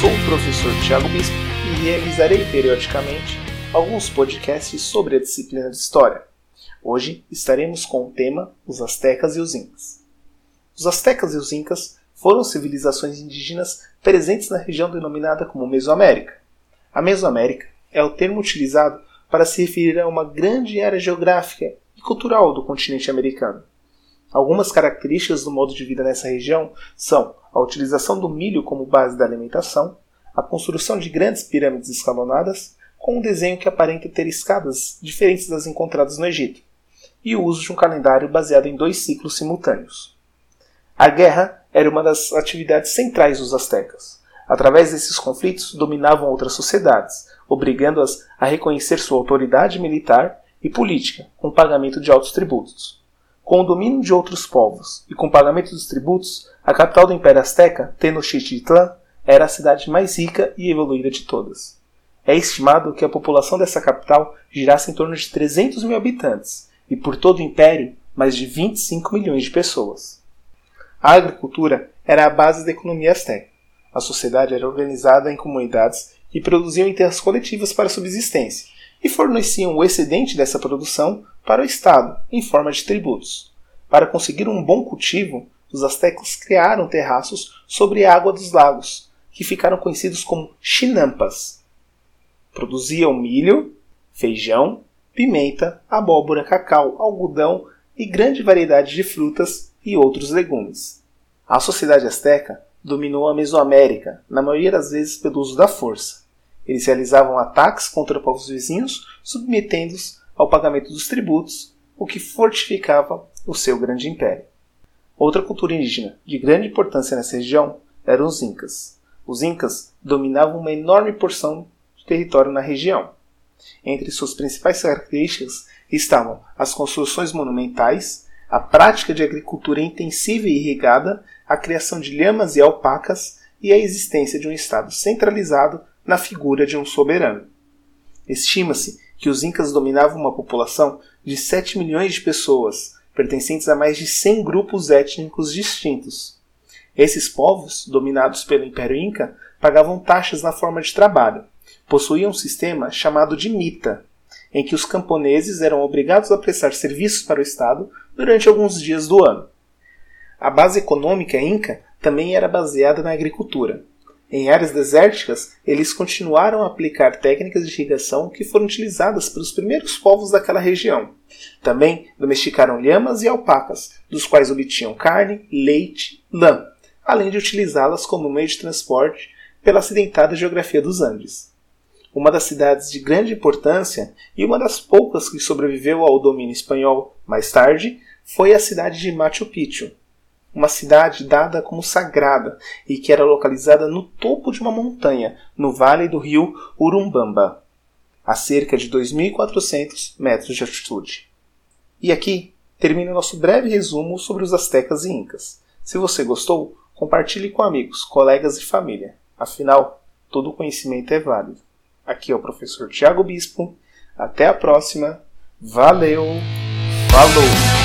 sou o professor Tiago Bispo e realizarei periodicamente alguns podcasts sobre a disciplina de História. Hoje estaremos com o tema Os Aztecas e os Incas. Os Aztecas e os Incas foram civilizações indígenas presentes na região denominada como Mesoamérica. A Mesoamérica é o termo utilizado para se referir a uma grande área geográfica e cultural do continente americano. Algumas características do modo de vida nessa região são a utilização do milho como base da alimentação, a construção de grandes pirâmides escalonadas, com um desenho que aparenta ter escadas diferentes das encontradas no Egito, e o uso de um calendário baseado em dois ciclos simultâneos. A guerra era uma das atividades centrais dos astecas. Através desses conflitos, dominavam outras sociedades, obrigando-as a reconhecer sua autoridade militar e política, com pagamento de altos tributos. Com o domínio de outros povos e com o pagamento dos tributos, a capital do Império Azteca, Tenochtitlan, era a cidade mais rica e evoluída de todas. É estimado que a população dessa capital girasse em torno de 300 mil habitantes e por todo o Império mais de 25 milhões de pessoas. A agricultura era a base da economia azteca. A sociedade era organizada em comunidades que produziam em terras coletivas para subsistência e forneciam o excedente dessa produção para o Estado, em forma de tributos. Para conseguir um bom cultivo, os astecos criaram terraços sobre a água dos lagos, que ficaram conhecidos como chinampas. Produziam milho, feijão, pimenta, abóbora, cacau, algodão e grande variedade de frutas e outros legumes. A sociedade asteca dominou a Mesoamérica, na maioria das vezes pelo uso da força. Eles realizavam ataques contra povos vizinhos, submetendo-os ao pagamento dos tributos, o que fortificava o seu grande império. Outra cultura indígena de grande importância nessa região eram os Incas. Os Incas dominavam uma enorme porção de território na região. Entre suas principais características estavam as construções monumentais, a prática de agricultura intensiva e irrigada, a criação de lhamas e alpacas e a existência de um Estado centralizado na figura de um soberano. Estima-se que os Incas dominavam uma população de 7 milhões de pessoas, pertencentes a mais de 100 grupos étnicos distintos. Esses povos, dominados pelo Império Inca, pagavam taxas na forma de trabalho. Possuíam um sistema chamado de mita, em que os camponeses eram obrigados a prestar serviços para o Estado durante alguns dias do ano. A base econômica inca também era baseada na agricultura. Em áreas desérticas, eles continuaram a aplicar técnicas de irrigação que foram utilizadas pelos primeiros povos daquela região. Também domesticaram lhamas e alpacas, dos quais obtinham carne, leite, lã, além de utilizá-las como meio de transporte pela acidentada geografia dos Andes. Uma das cidades de grande importância e uma das poucas que sobreviveu ao domínio espanhol mais tarde foi a cidade de Machu Picchu, uma cidade dada como sagrada e que era localizada no topo de uma montanha, no vale do rio Urumbamba, a cerca de 2.400 metros de altitude. E aqui termina nosso breve resumo sobre os astecas e incas. Se você gostou, compartilhe com amigos, colegas e família. Afinal, todo conhecimento é válido. Aqui é o professor Tiago Bispo. Até a próxima. Valeu! Falou!